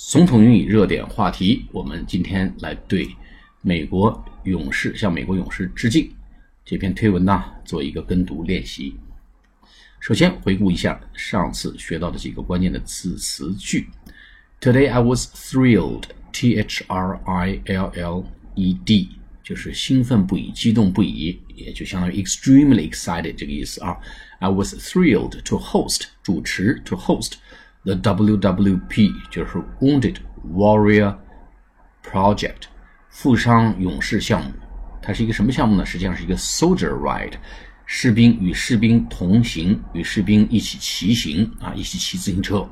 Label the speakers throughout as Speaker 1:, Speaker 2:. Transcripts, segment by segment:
Speaker 1: 总统英语热点话题，我们今天来对美国勇士向美国勇士致敬这篇推文呢做一个跟读练习。首先回顾一下上次学到的几个关键的字词句。Today I was thrilled, T H R I L L E D，就是兴奋不已、激动不已，也就相当于 extremely excited 这个意思啊。I was thrilled to host 主持 to host。The WWP 就是 Wounded Warrior Project，负伤勇士项目。它是一个什么项目呢？实际上是一个 Soldier Ride，士兵与士兵同行，与士兵一起骑行啊，一起骑自行车。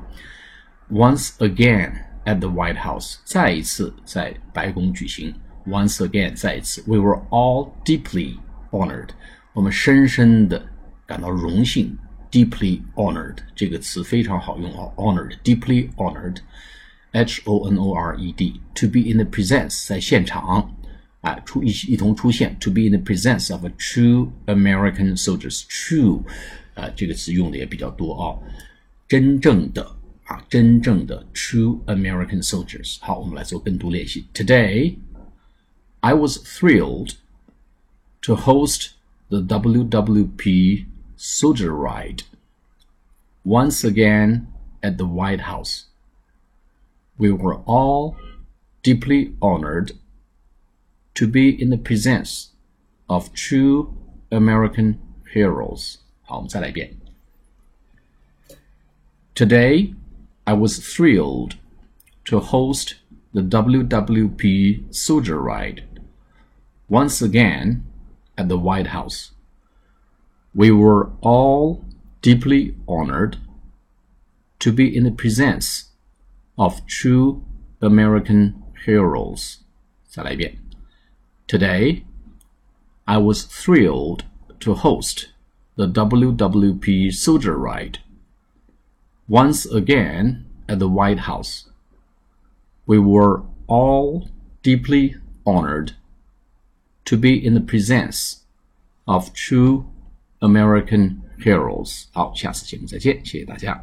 Speaker 1: Once again at the White House，再一次在白宫举行。Once again，再一次，We were all deeply honored，我们深深的感到荣幸。deeply honored 这个词非常好用啊，honored，deeply honored，h o n o r e d，to be in the presence 在现场，啊，出一一同出现，to be in the presence of a true American soldiers，true，啊，这个词用的也比较多啊，真正的啊，真正的 true American soldiers。好，我们来做跟读练习。Today, I was thrilled to host the WWP Soldier ride once again at the White House. We were all deeply honored to be in the presence of true American heroes. Today, I was thrilled to host the WWP Soldier Ride once again at the White House. We were all deeply honored to be in the presence of true American heroes. Today, I was thrilled to host the WWP Soldier Ride once again at the White House. We were all deeply honored to be in the presence of true American Heroes。好，下次节目再见，谢谢大家。